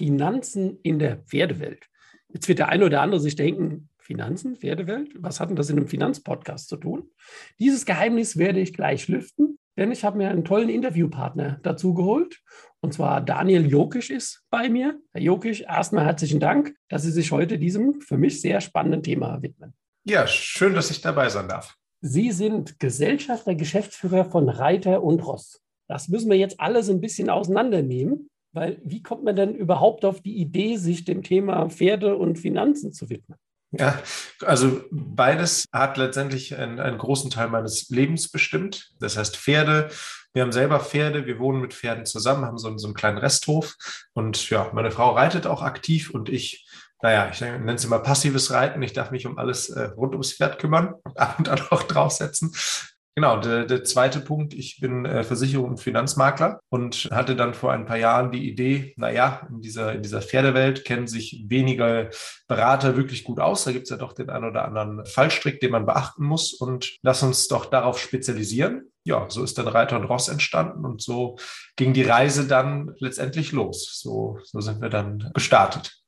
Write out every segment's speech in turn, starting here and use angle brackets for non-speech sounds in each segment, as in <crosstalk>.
Finanzen in der Pferdewelt. Jetzt wird der eine oder andere sich denken, Finanzen, Pferdewelt, was hat denn das in einem Finanzpodcast zu tun? Dieses Geheimnis werde ich gleich lüften, denn ich habe mir einen tollen Interviewpartner dazu geholt. Und zwar Daniel Jokisch ist bei mir. Herr Jokisch, erstmal herzlichen Dank, dass Sie sich heute diesem für mich sehr spannenden Thema widmen. Ja, schön, dass ich dabei sein darf. Sie sind Gesellschafter, Geschäftsführer von Reiter und Ross. Das müssen wir jetzt alles ein bisschen auseinandernehmen, weil wie kommt man denn überhaupt auf die Idee, sich dem Thema Pferde und Finanzen zu widmen? Ja, also beides hat letztendlich einen, einen, großen Teil meines Lebens bestimmt. Das heißt Pferde. Wir haben selber Pferde, wir wohnen mit Pferden zusammen, haben so, einen, so einen kleinen Resthof. Und ja, meine Frau reitet auch aktiv und ich, naja, ich nenne es immer passives Reiten. Ich darf mich um alles äh, rund ums Pferd kümmern <laughs> und ab und an auch draufsetzen. Genau, der, der zweite Punkt, ich bin äh, Versicherung- und Finanzmakler und hatte dann vor ein paar Jahren die Idee, naja, in dieser, in dieser Pferdewelt kennen sich weniger Berater wirklich gut aus. Da gibt es ja doch den einen oder anderen Fallstrick, den man beachten muss und lass uns doch darauf spezialisieren. Ja, so ist dann Reiter und Ross entstanden und so ging die Reise dann letztendlich los. So, so sind wir dann gestartet.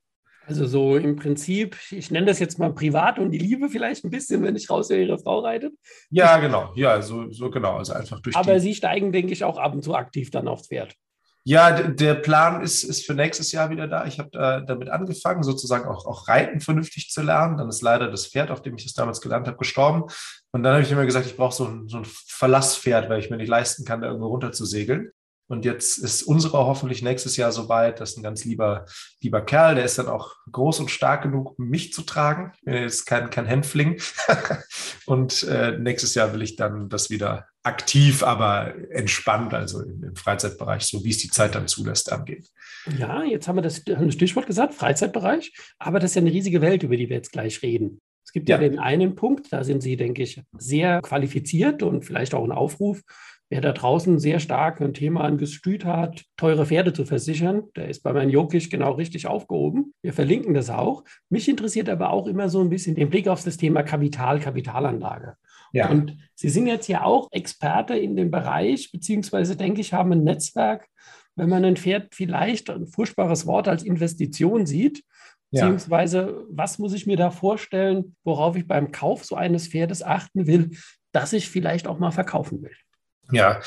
Also so im Prinzip, ich nenne das jetzt mal privat und die Liebe vielleicht ein bisschen, wenn ich raushöre, ihre Frau reitet. Ja, genau. Ja, so, so genau. Also einfach durch Aber Sie steigen, denke ich, auch ab und zu aktiv dann aufs Pferd. Ja, der Plan ist, ist für nächstes Jahr wieder da. Ich habe da, damit angefangen, sozusagen auch, auch Reiten vernünftig zu lernen. Dann ist leider das Pferd, auf dem ich das damals gelernt habe, gestorben. Und dann habe ich immer gesagt, ich brauche so ein, so ein Verlasspferd, weil ich mir nicht leisten kann, da irgendwo runter zu segeln. Und jetzt ist unsere hoffentlich nächstes Jahr soweit. Das ist ein ganz lieber, lieber Kerl. Der ist dann auch groß und stark genug, um mich zu tragen. Ich bin jetzt kein, kein Hänfling. <laughs> und äh, nächstes Jahr will ich dann das wieder aktiv, aber entspannt, also im, im, Freizeitbereich, so wie es die Zeit dann zulässt, angehen. Ja, jetzt haben wir das Stichwort gesagt, Freizeitbereich. Aber das ist ja eine riesige Welt, über die wir jetzt gleich reden. Es gibt ja, ja den einen Punkt, da sind Sie, denke ich, sehr qualifiziert und vielleicht auch ein Aufruf Wer da draußen sehr stark ein Thema angestüht hat, teure Pferde zu versichern, der ist bei meinem Jokic genau richtig aufgehoben. Wir verlinken das auch. Mich interessiert aber auch immer so ein bisschen den Blick auf das Thema Kapital, Kapitalanlage. Ja. Und Sie sind jetzt ja auch Experte in dem Bereich, beziehungsweise denke ich, haben ein Netzwerk, wenn man ein Pferd vielleicht ein furchtbares Wort als Investition sieht, beziehungsweise ja. was muss ich mir da vorstellen, worauf ich beim Kauf so eines Pferdes achten will, dass ich vielleicht auch mal verkaufen will. Ja,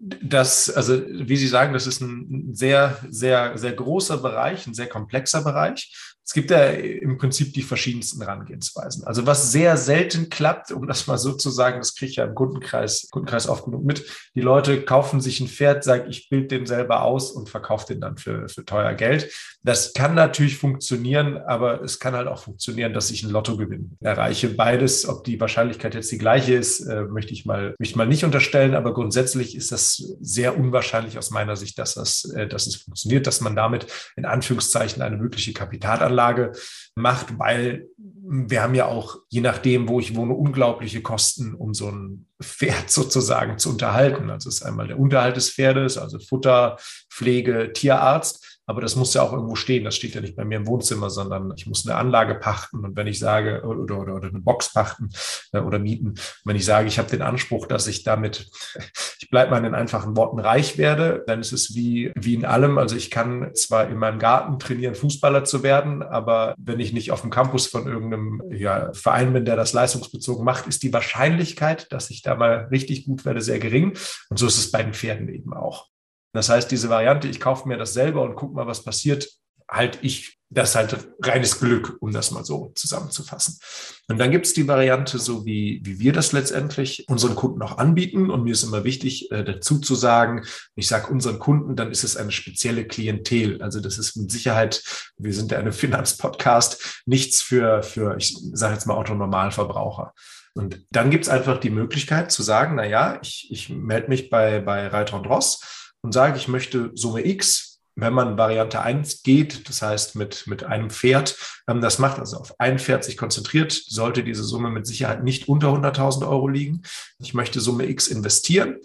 das, also wie Sie sagen, das ist ein sehr, sehr, sehr großer Bereich, ein sehr komplexer Bereich. Es gibt ja im Prinzip die verschiedensten Herangehensweisen. Also was sehr selten klappt, um das mal so zu sagen, das kriege ich ja im Kundenkreis, Kundenkreis oft genug mit. Die Leute kaufen sich ein Pferd, sagen, ich bild den selber aus und verkaufe den dann für, für teuer Geld. Das kann natürlich funktionieren, aber es kann halt auch funktionieren, dass ich einen Lottogewinn erreiche. Beides, ob die Wahrscheinlichkeit jetzt die gleiche ist, äh, möchte ich mal, möchte ich mal nicht unterstellen, aber grundsätzlich ist das sehr unwahrscheinlich aus meiner Sicht, dass das, äh, dass es funktioniert, dass man damit in Anführungszeichen eine mögliche Kapitalanlage macht, weil wir haben ja auch, je nachdem, wo ich wohne, unglaubliche Kosten, um so ein Pferd <laughs> sozusagen zu unterhalten. Also es ist einmal der Unterhalt des Pferdes, also Futter, Pflege, Tierarzt. Aber das muss ja auch irgendwo stehen. Das steht ja nicht bei mir im Wohnzimmer, sondern ich muss eine Anlage pachten. Und wenn ich sage, oder, oder, oder eine Box pachten äh, oder mieten, wenn ich sage, ich habe den Anspruch, dass ich damit, <laughs> ich bleibe mal in den einfachen Worten reich werde, dann ist es wie, wie in allem. Also ich kann zwar in meinem Garten trainieren, Fußballer zu werden, aber wenn ich nicht auf dem Campus von irgendeinem ja, Verein bin, der das leistungsbezogen macht, ist die Wahrscheinlichkeit, dass ich da mal richtig gut werde, sehr gering. Und so ist es bei den Pferden eben auch. Das heißt, diese Variante, ich kaufe mir das selber und gucke mal, was passiert, halt ich, das ist halt reines Glück, um das mal so zusammenzufassen. Und dann gibt es die Variante, so wie, wie wir das letztendlich unseren Kunden auch anbieten. Und mir ist immer wichtig, äh, dazu zu sagen, ich sage unseren Kunden, dann ist es eine spezielle Klientel. Also das ist mit Sicherheit, wir sind ja eine <laughs> Finanzpodcast, nichts für, für ich sage jetzt mal Autonormalverbraucher. Und dann gibt es einfach die Möglichkeit zu sagen, na ja, ich, ich melde mich bei, bei Reiter und Ross und sage, ich möchte Summe X wenn man Variante 1 geht, das heißt mit, mit einem Pferd, ähm, das macht, also auf ein Pferd sich konzentriert, sollte diese Summe mit Sicherheit nicht unter 100.000 Euro liegen. Ich möchte Summe X investieren.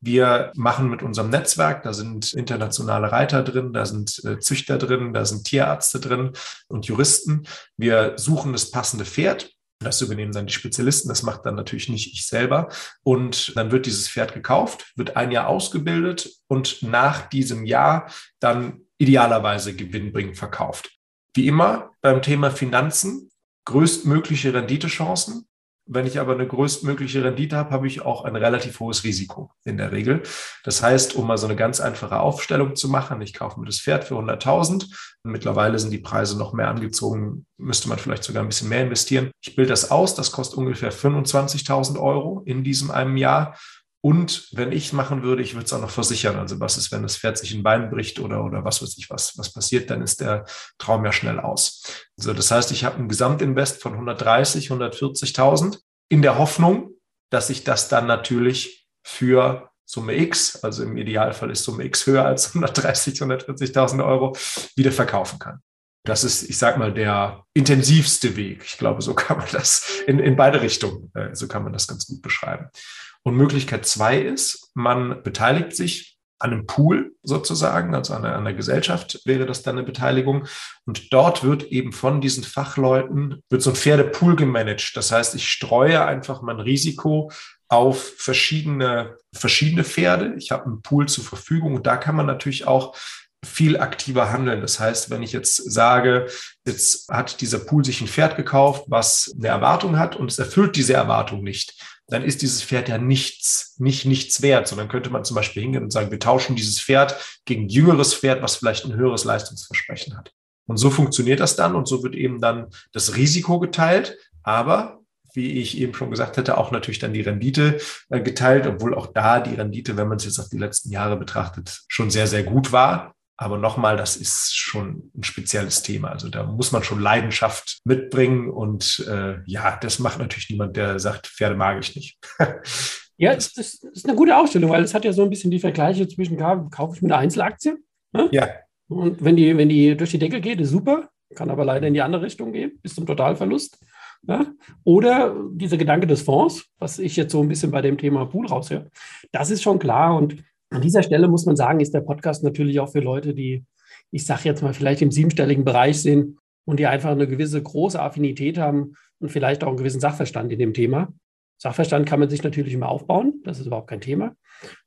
Wir machen mit unserem Netzwerk, da sind internationale Reiter drin, da sind äh, Züchter drin, da sind Tierärzte drin und Juristen. Wir suchen das passende Pferd. Das übernehmen dann die Spezialisten, das macht dann natürlich nicht ich selber. Und dann wird dieses Pferd gekauft, wird ein Jahr ausgebildet und nach diesem Jahr dann idealerweise gewinnbringend verkauft. Wie immer beim Thema Finanzen, größtmögliche Renditechancen, wenn ich aber eine größtmögliche Rendite habe, habe ich auch ein relativ hohes Risiko in der Regel. Das heißt, um mal so eine ganz einfache Aufstellung zu machen, ich kaufe mir das Pferd für 100.000. Mittlerweile sind die Preise noch mehr angezogen, müsste man vielleicht sogar ein bisschen mehr investieren. Ich bilde das aus, das kostet ungefähr 25.000 Euro in diesem einem Jahr. Und wenn ich machen würde, ich würde es auch noch versichern. Also was ist, wenn das Pferd sich ein Bein bricht oder, oder was weiß ich, was, was passiert, dann ist der Traum ja schnell aus. Also das heißt, ich habe ein Gesamtinvest von 130, 140.000 in der Hoffnung, dass ich das dann natürlich für Summe X, also im Idealfall ist Summe X höher als 130, 140.000 Euro, wieder verkaufen kann. Das ist, ich sag mal, der intensivste Weg. Ich glaube, so kann man das in, in beide Richtungen, äh, so kann man das ganz gut beschreiben. Und Möglichkeit zwei ist, man beteiligt sich an einem Pool sozusagen, also an einer, Gesellschaft wäre das dann eine Beteiligung. Und dort wird eben von diesen Fachleuten, wird so ein Pferdepool gemanagt. Das heißt, ich streue einfach mein Risiko auf verschiedene, verschiedene Pferde. Ich habe einen Pool zur Verfügung da kann man natürlich auch viel aktiver handeln. Das heißt, wenn ich jetzt sage, jetzt hat dieser Pool sich ein Pferd gekauft, was eine Erwartung hat und es erfüllt diese Erwartung nicht, dann ist dieses Pferd ja nichts, nicht nichts wert, sondern könnte man zum Beispiel hingehen und sagen, wir tauschen dieses Pferd gegen jüngeres Pferd, was vielleicht ein höheres Leistungsversprechen hat. Und so funktioniert das dann und so wird eben dann das Risiko geteilt, aber wie ich eben schon gesagt hatte, auch natürlich dann die Rendite äh, geteilt, obwohl auch da die Rendite, wenn man es jetzt auf die letzten Jahre betrachtet, schon sehr, sehr gut war. Aber nochmal, das ist schon ein spezielles Thema. Also da muss man schon Leidenschaft mitbringen. Und äh, ja, das macht natürlich niemand, der sagt, Pferde mag ich nicht. <laughs> ja, das, das, ist eine gute Ausstellung, weil es hat ja so ein bisschen die Vergleiche zwischen, kaufe ich mir eine Einzelaktie? Ne? Ja. Und wenn die, wenn die durch die Decke geht, ist super, kann aber leider in die andere Richtung gehen, bis zum Totalverlust. Ja? Oder dieser Gedanke des Fonds, was ich jetzt so ein bisschen bei dem Thema Pool raushöre, das ist schon klar. Und an dieser Stelle muss man sagen, ist der Podcast natürlich auch für Leute, die, ich sage jetzt mal, vielleicht im siebenstelligen Bereich sind und die einfach eine gewisse große Affinität haben und vielleicht auch einen gewissen Sachverstand in dem Thema. Sachverstand kann man sich natürlich immer aufbauen, das ist überhaupt kein Thema.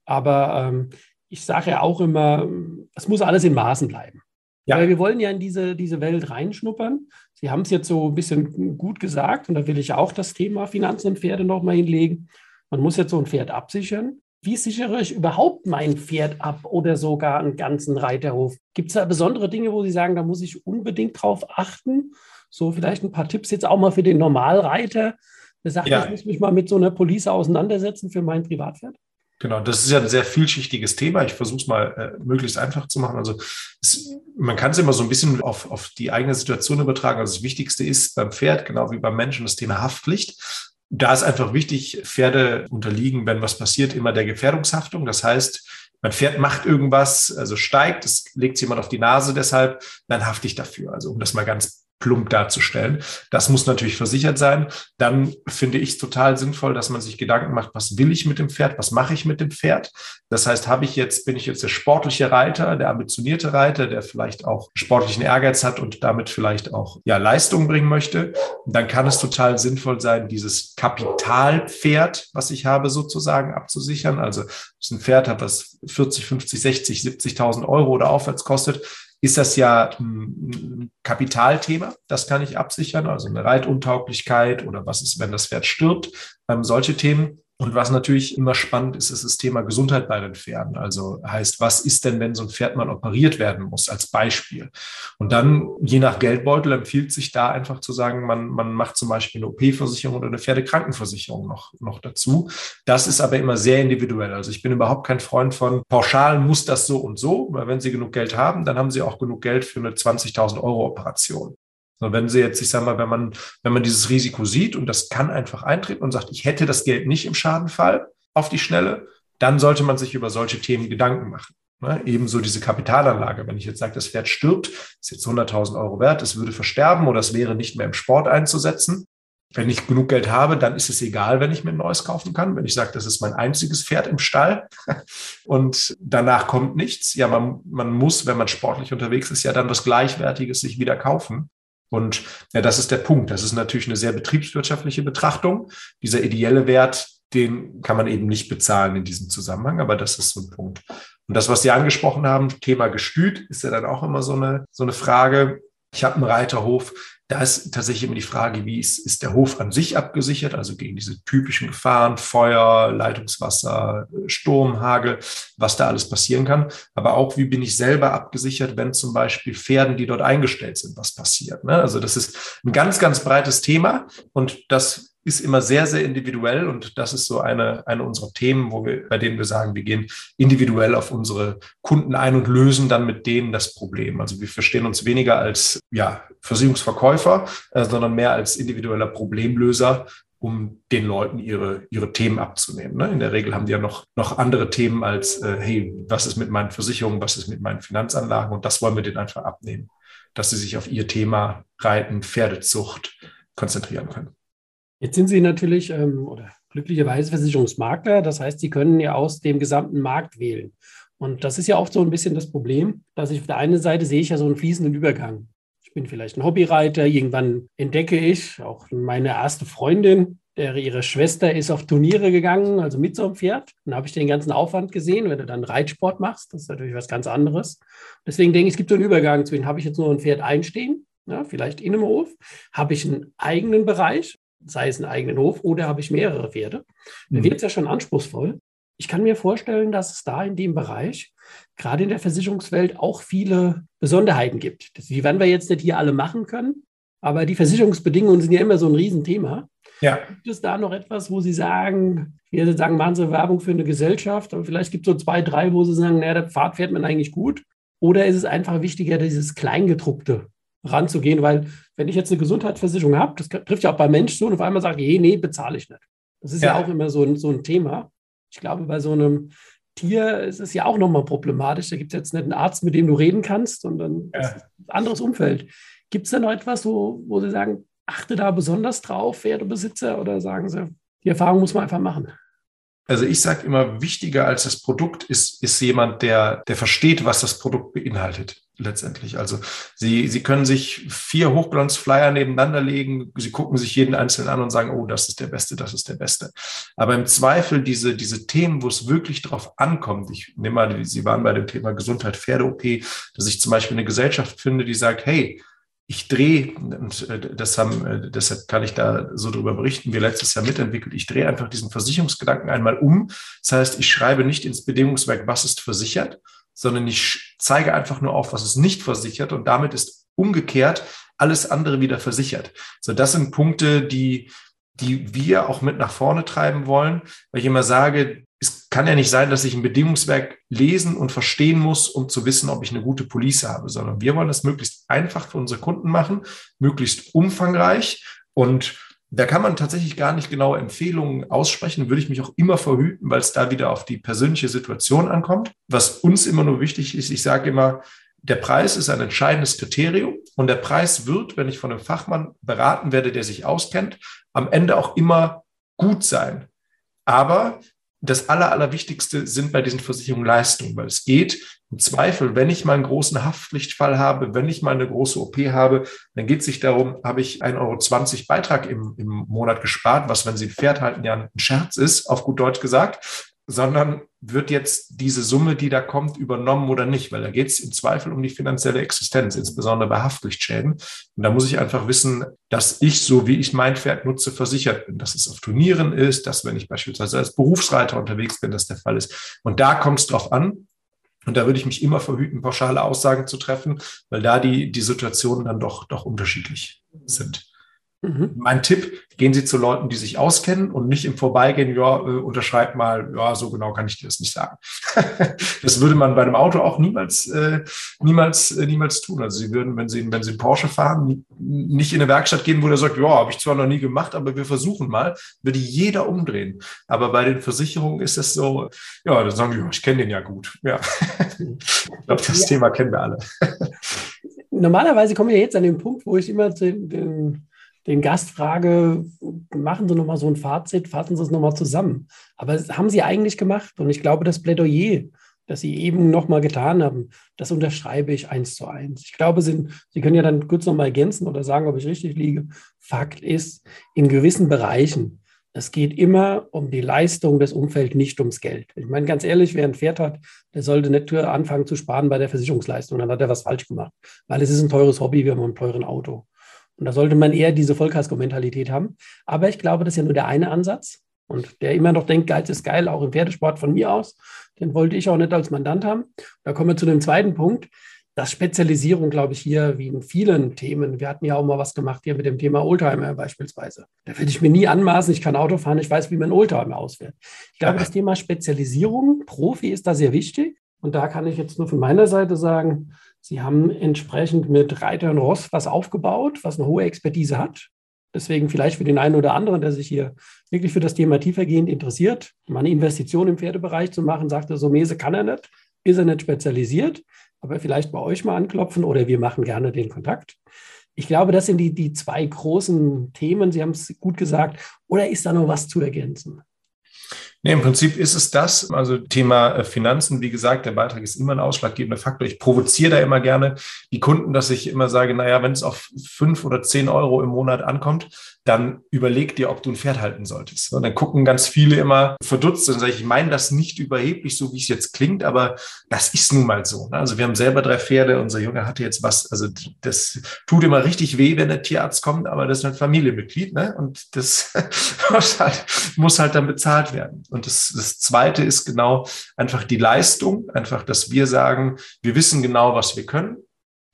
Aber ähm, ich sage ja auch immer, es muss alles in Maßen bleiben. Ja. Weil wir wollen ja in diese, diese Welt reinschnuppern. Sie haben es jetzt so ein bisschen gut gesagt und da will ich auch das Thema Finanzen und Pferde nochmal hinlegen. Man muss jetzt so ein Pferd absichern wie sichere ich überhaupt mein Pferd ab oder sogar einen ganzen Reiterhof? Gibt es da besondere Dinge, wo Sie sagen, da muss ich unbedingt drauf achten? So vielleicht ein paar Tipps jetzt auch mal für den Normalreiter, der sagt, ja. ich muss mich mal mit so einer Police auseinandersetzen für mein Privatpferd? Genau, das ist ja ein sehr vielschichtiges Thema. Ich versuche es mal äh, möglichst einfach zu machen. Also es, man kann es immer so ein bisschen auf, auf die eigene Situation übertragen. Also das Wichtigste ist beim Pferd, genau wie beim Menschen, das Thema Haftpflicht. Da ist einfach wichtig, Pferde unterliegen, wenn was passiert, immer der Gefährdungshaftung. Das heißt, mein Pferd macht irgendwas, also steigt, es legt jemand auf die Nase deshalb, dann hafte ich dafür. Also um das mal ganz plump darzustellen. Das muss natürlich versichert sein. Dann finde ich es total sinnvoll, dass man sich Gedanken macht, was will ich mit dem Pferd, was mache ich mit dem Pferd. Das heißt, habe ich jetzt, bin ich jetzt der sportliche Reiter, der ambitionierte Reiter, der vielleicht auch sportlichen Ehrgeiz hat und damit vielleicht auch ja, Leistung bringen möchte, dann kann es total sinnvoll sein, dieses Kapitalpferd, was ich habe, sozusagen abzusichern. Also ein Pferd hat, was 40, 50, 60, 70.000 Euro oder aufwärts kostet, ist das ja ein Kapitalthema. Das kann ich absichern, also eine Reituntauglichkeit oder was ist, wenn das Pferd stirbt. Ähm, solche Themen. Und was natürlich immer spannend ist, ist das Thema Gesundheit bei den Pferden. Also heißt, was ist denn, wenn so ein Pferd mal operiert werden muss, als Beispiel? Und dann, je nach Geldbeutel, empfiehlt sich da einfach zu sagen, man, man macht zum Beispiel eine OP-Versicherung oder eine Pferdekrankenversicherung noch, noch dazu. Das ist aber immer sehr individuell. Also ich bin überhaupt kein Freund von pauschal muss das so und so, weil wenn Sie genug Geld haben, dann haben Sie auch genug Geld für eine 20.000 Euro Operation. So, wenn Sie jetzt, ich sage mal, wenn man, wenn man dieses Risiko sieht und das kann einfach eintreten und sagt, ich hätte das Geld nicht im Schadenfall auf die Schnelle, dann sollte man sich über solche Themen Gedanken machen. Ne? Ebenso diese Kapitalanlage. Wenn ich jetzt sage, das Pferd stirbt, ist jetzt 100.000 Euro wert, es würde versterben oder es wäre nicht mehr im Sport einzusetzen. Wenn ich genug Geld habe, dann ist es egal, wenn ich mir ein neues kaufen kann. Wenn ich sage, das ist mein einziges Pferd im Stall <laughs> und danach kommt nichts. Ja, man, man muss, wenn man sportlich unterwegs ist, ja dann was Gleichwertiges sich wieder kaufen. Und ja, das ist der Punkt. Das ist natürlich eine sehr betriebswirtschaftliche Betrachtung. Dieser ideelle Wert, den kann man eben nicht bezahlen in diesem Zusammenhang, aber das ist so ein Punkt. Und das, was Sie angesprochen haben, Thema Gestüt, ist ja dann auch immer so eine, so eine Frage. Ich habe einen Reiterhof, da ist tatsächlich immer die Frage, wie ist, ist der Hof an sich abgesichert, also gegen diese typischen Gefahren, Feuer, Leitungswasser, Sturm, Hagel, was da alles passieren kann. Aber auch, wie bin ich selber abgesichert, wenn zum Beispiel Pferden, die dort eingestellt sind, was passiert. Ne? Also das ist ein ganz, ganz breites Thema und das ist immer sehr, sehr individuell und das ist so eine, eine unserer Themen, wo wir, bei denen wir sagen, wir gehen individuell auf unsere Kunden ein und lösen dann mit denen das Problem. Also wir verstehen uns weniger als ja, Versicherungsverkäufer, äh, sondern mehr als individueller Problemlöser, um den Leuten ihre, ihre Themen abzunehmen. Ne? In der Regel haben die ja noch, noch andere Themen als, äh, hey, was ist mit meinen Versicherungen, was ist mit meinen Finanzanlagen und das wollen wir denen einfach abnehmen, dass sie sich auf ihr Thema Reiten, Pferdezucht konzentrieren können. Jetzt sind Sie natürlich ähm, oder glücklicherweise Versicherungsmakler. Das heißt, Sie können ja aus dem gesamten Markt wählen. Und das ist ja oft so ein bisschen das Problem, dass ich auf der einen Seite sehe ich ja so einen fließenden Übergang. Ich bin vielleicht ein Hobbyreiter. Irgendwann entdecke ich auch meine erste Freundin, der, ihre Schwester ist auf Turniere gegangen, also mit so einem Pferd. Dann habe ich den ganzen Aufwand gesehen, wenn du dann Reitsport machst. Das ist natürlich was ganz anderes. Deswegen denke ich, es gibt so einen Übergang zu, habe ich jetzt nur ein Pferd einstehen, ja, vielleicht in einem Hof, habe ich einen eigenen Bereich, sei es einen eigenen Hof oder habe ich mehrere Pferde, dann mhm. wird es ja schon anspruchsvoll. Ich kann mir vorstellen, dass es da in dem Bereich, gerade in der Versicherungswelt, auch viele Besonderheiten gibt. Die werden wir jetzt nicht hier alle machen können, aber die Versicherungsbedingungen sind ja immer so ein Riesenthema. Ja. Gibt es da noch etwas, wo Sie sagen, wir sagen, machen Sie Werbung für eine Gesellschaft, aber vielleicht gibt es so zwei, drei, wo Sie sagen, naja, der Pfad fährt man eigentlich gut? Oder ist es einfach wichtiger, dieses Kleingedruckte ranzugehen, weil wenn ich jetzt eine Gesundheitsversicherung habe, das trifft ja auch bei Menschen so und auf einmal sage ich, nee, bezahle ich nicht. Das ist ja, ja auch immer so ein, so ein Thema. Ich glaube, bei so einem Tier ist es ja auch nochmal problematisch. Da gibt es jetzt nicht einen Arzt, mit dem du reden kannst, sondern ja. ein anderes Umfeld. Gibt es da noch etwas, wo, wo Sie sagen, achte da besonders drauf, Pferdebesitzer, oder sagen Sie, die Erfahrung muss man einfach machen? Also ich sage immer, wichtiger als das Produkt ist, ist jemand, der, der versteht, was das Produkt beinhaltet letztendlich. Also Sie, Sie können sich vier Hochglanzflyer nebeneinander legen, Sie gucken sich jeden einzelnen an und sagen, oh, das ist der Beste, das ist der Beste. Aber im Zweifel diese, diese Themen, wo es wirklich drauf ankommt, ich nehme mal, Sie waren bei dem Thema Gesundheit, Pferde-OP, dass ich zum Beispiel eine Gesellschaft finde, die sagt, hey, ich drehe, und äh, das haben, äh, deshalb kann ich da so drüber berichten, wir letztes Jahr mitentwickelt, ich drehe einfach diesen Versicherungsgedanken einmal um. Das heißt, ich schreibe nicht ins Bedingungswerk, was ist versichert, sondern ich zeige einfach nur auf, was ist nicht versichert und damit ist umgekehrt alles andere wieder versichert. So, das sind Punkte, die, die wir auch mit nach vorne treiben wollen, weil ich immer sage, es kann ja nicht sein, dass ich ein Bedingungswerk lesen und verstehen muss, um zu wissen, ob ich eine gute Police habe, sondern wir wollen das möglichst einfach für unsere Kunden machen, möglichst umfangreich und da kann man tatsächlich gar nicht genaue Empfehlungen aussprechen, würde ich mich auch immer verhüten, weil es da wieder auf die persönliche Situation ankommt. Was uns immer nur wichtig ist, ich sage immer, der Preis ist ein entscheidendes Kriterium und der Preis wird, wenn ich von einem Fachmann beraten werde, der sich auskennt, am Ende auch immer gut sein. Aber das Aller, Allerwichtigste sind bei diesen Versicherungen Leistungen, weil es geht im Zweifel, wenn ich mal einen großen Haftpflichtfall habe, wenn ich mal eine große OP habe, dann geht es sich darum, habe ich 1,20 Euro Beitrag im, im Monat gespart, was, wenn Sie ein Pferd halten, ja ein Scherz ist, auf gut Deutsch gesagt sondern wird jetzt diese Summe, die da kommt, übernommen oder nicht? Weil da geht es im Zweifel um die finanzielle Existenz, insbesondere bei Haftpflichtschäden. Und da muss ich einfach wissen, dass ich, so wie ich mein Pferd nutze, versichert bin, dass es auf Turnieren ist, dass wenn ich beispielsweise als Berufsreiter unterwegs bin, dass der Fall ist. Und da kommt es drauf an. Und da würde ich mich immer verhüten, pauschale Aussagen zu treffen, weil da die, die Situationen dann doch, doch unterschiedlich sind. Mhm. Mein Tipp, gehen Sie zu Leuten, die sich auskennen und nicht im Vorbeigehen, ja, äh, unterschreibt mal, ja, so genau kann ich dir das nicht sagen. <laughs> das würde man bei einem Auto auch niemals, äh, niemals, äh, niemals tun. Also Sie würden, wenn Sie, wenn Sie einen Porsche fahren, nicht in eine Werkstatt gehen, wo der sagt, ja, habe ich zwar noch nie gemacht, aber wir versuchen mal, würde jeder umdrehen. Aber bei den Versicherungen ist es so, ja, dann sagen die, ja, ich kenne den ja gut. Ja. ich glaube, das ja. Thema kennen wir alle. Normalerweise kommen wir jetzt an den Punkt, wo ich immer den, den den Gast frage, machen Sie nochmal so ein Fazit, fassen Sie es nochmal zusammen. Aber das haben Sie eigentlich gemacht und ich glaube, das Plädoyer, das Sie eben nochmal getan haben, das unterschreibe ich eins zu eins. Ich glaube, Sie, Sie können ja dann kurz nochmal ergänzen oder sagen, ob ich richtig liege. Fakt ist, in gewissen Bereichen, es geht immer um die Leistung des Umfelds, nicht ums Geld. Ich meine, ganz ehrlich, wer ein Pferd hat, der sollte nicht anfangen zu sparen bei der Versicherungsleistung. Dann hat er was falsch gemacht, weil es ist ein teures Hobby wie mit einem teuren Auto. Und da sollte man eher diese Vollkasko-Mentalität haben. Aber ich glaube, das ist ja nur der eine Ansatz. Und der immer noch denkt, Geiz ist geil, auch im Pferdesport von mir aus, den wollte ich auch nicht als Mandant haben. Da kommen wir zu dem zweiten Punkt. Das Spezialisierung, glaube ich, hier wie in vielen Themen. Wir hatten ja auch mal was gemacht hier mit dem Thema Oldtimer beispielsweise. Da würde ich mir nie anmaßen, ich kann Auto fahren, ich weiß, wie man Oldtimer auswählt. Ich glaube, das Thema Spezialisierung, Profi ist da sehr wichtig. Und da kann ich jetzt nur von meiner Seite sagen, Sie haben entsprechend mit Reiter und Ross was aufgebaut, was eine hohe Expertise hat. Deswegen vielleicht für den einen oder anderen, der sich hier wirklich für das Thema tiefergehend interessiert, mal eine Investition im Pferdebereich zu machen, sagt er, so Mese kann er nicht, ist er nicht spezialisiert, aber vielleicht bei euch mal anklopfen oder wir machen gerne den Kontakt. Ich glaube, das sind die, die zwei großen Themen. Sie haben es gut gesagt. Oder ist da noch was zu ergänzen? Nee, im Prinzip ist es das. Also Thema äh, Finanzen, wie gesagt, der Beitrag ist immer ein ausschlaggebender Faktor. Ich provoziere da immer gerne die Kunden, dass ich immer sage, naja, wenn es auf fünf oder zehn Euro im Monat ankommt, dann überleg dir, ob du ein Pferd halten solltest. Und dann gucken ganz viele immer verdutzt und sage ich, meine das nicht überheblich, so wie es jetzt klingt, aber das ist nun mal so. Ne? Also wir haben selber drei Pferde, unser Junge hatte jetzt was, also das tut immer richtig weh, wenn der Tierarzt kommt, aber das ist ein Familienmitglied ne? und das <laughs> muss halt, muss halt dann bezahlt werden. Das, das Zweite ist genau einfach die Leistung, einfach, dass wir sagen, wir wissen genau, was wir können.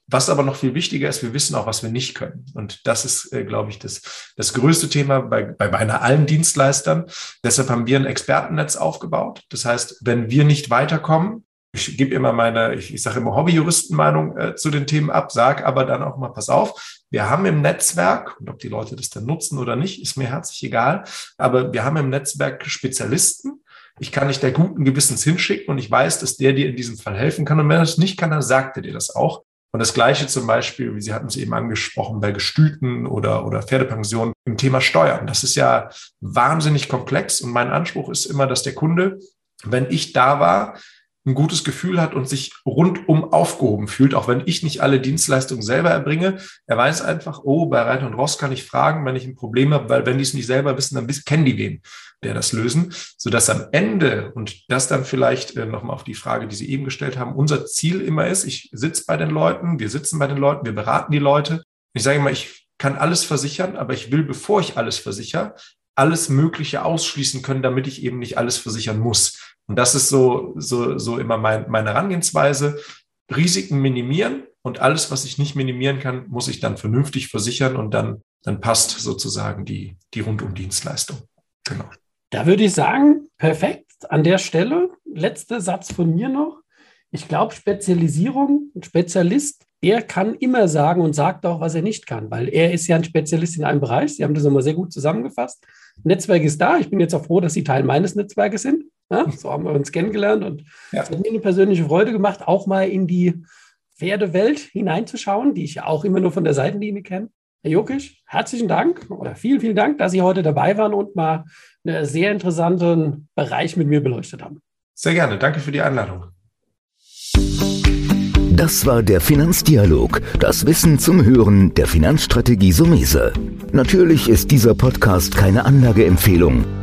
Was aber noch viel wichtiger ist, wir wissen auch, was wir nicht können. Und das ist, äh, glaube ich, das, das größte Thema bei, bei beinahe allen Dienstleistern. Deshalb haben wir ein Expertennetz aufgebaut. Das heißt, wenn wir nicht weiterkommen, ich gebe immer meine, ich, ich sage immer Hobbyjuristenmeinung äh, zu den Themen ab, sage aber dann auch mal, pass auf, wir haben im Netzwerk, und ob die Leute das dann nutzen oder nicht, ist mir herzlich egal, aber wir haben im Netzwerk Spezialisten. Ich kann nicht der guten Gewissens hinschicken und ich weiß, dass der dir in diesem Fall helfen kann. Und wenn er es nicht kann, dann sagt er dir das auch. Und das Gleiche zum Beispiel, wie Sie hatten es eben angesprochen, bei Gestüten oder, oder Pferdepensionen im Thema Steuern. Das ist ja wahnsinnig komplex. Und mein Anspruch ist immer, dass der Kunde, wenn ich da war, ein gutes Gefühl hat und sich rundum aufgehoben fühlt, auch wenn ich nicht alle Dienstleistungen selber erbringe. Er weiß einfach, oh, bei Reiter und Ross kann ich fragen, wenn ich ein Problem habe, weil wenn die es nicht selber wissen, dann kennen die wen, der das lösen, sodass am Ende, und das dann vielleicht äh, nochmal auf die Frage, die Sie eben gestellt haben, unser Ziel immer ist, ich sitze bei den Leuten, wir sitzen bei den Leuten, wir beraten die Leute. Ich sage immer, ich kann alles versichern, aber ich will, bevor ich alles versichere, alles Mögliche ausschließen können, damit ich eben nicht alles versichern muss. Und das ist so, so, so immer mein, meine Herangehensweise. Risiken minimieren und alles, was ich nicht minimieren kann, muss ich dann vernünftig versichern und dann, dann passt sozusagen die, die Rundum-Dienstleistung. Genau. Da würde ich sagen, perfekt. An der Stelle, letzter Satz von mir noch. Ich glaube, Spezialisierung, Spezialist, der kann immer sagen und sagt auch, was er nicht kann, weil er ist ja ein Spezialist in einem Bereich. Sie haben das nochmal sehr gut zusammengefasst. Netzwerk ist da. Ich bin jetzt auch froh, dass Sie Teil meines Netzwerkes sind. Ja, so haben wir uns kennengelernt und ja. es hat mir eine persönliche Freude gemacht, auch mal in die Pferdewelt hineinzuschauen, die ich ja auch immer nur von der Seitenlinie kenne. Herr Jokisch, herzlichen Dank oder vielen, vielen Dank, dass Sie heute dabei waren und mal einen sehr interessanten Bereich mit mir beleuchtet haben. Sehr gerne. Danke für die Einladung. Das war der Finanzdialog, das Wissen zum Hören der Finanzstrategie Sumese. Natürlich ist dieser Podcast keine Anlageempfehlung.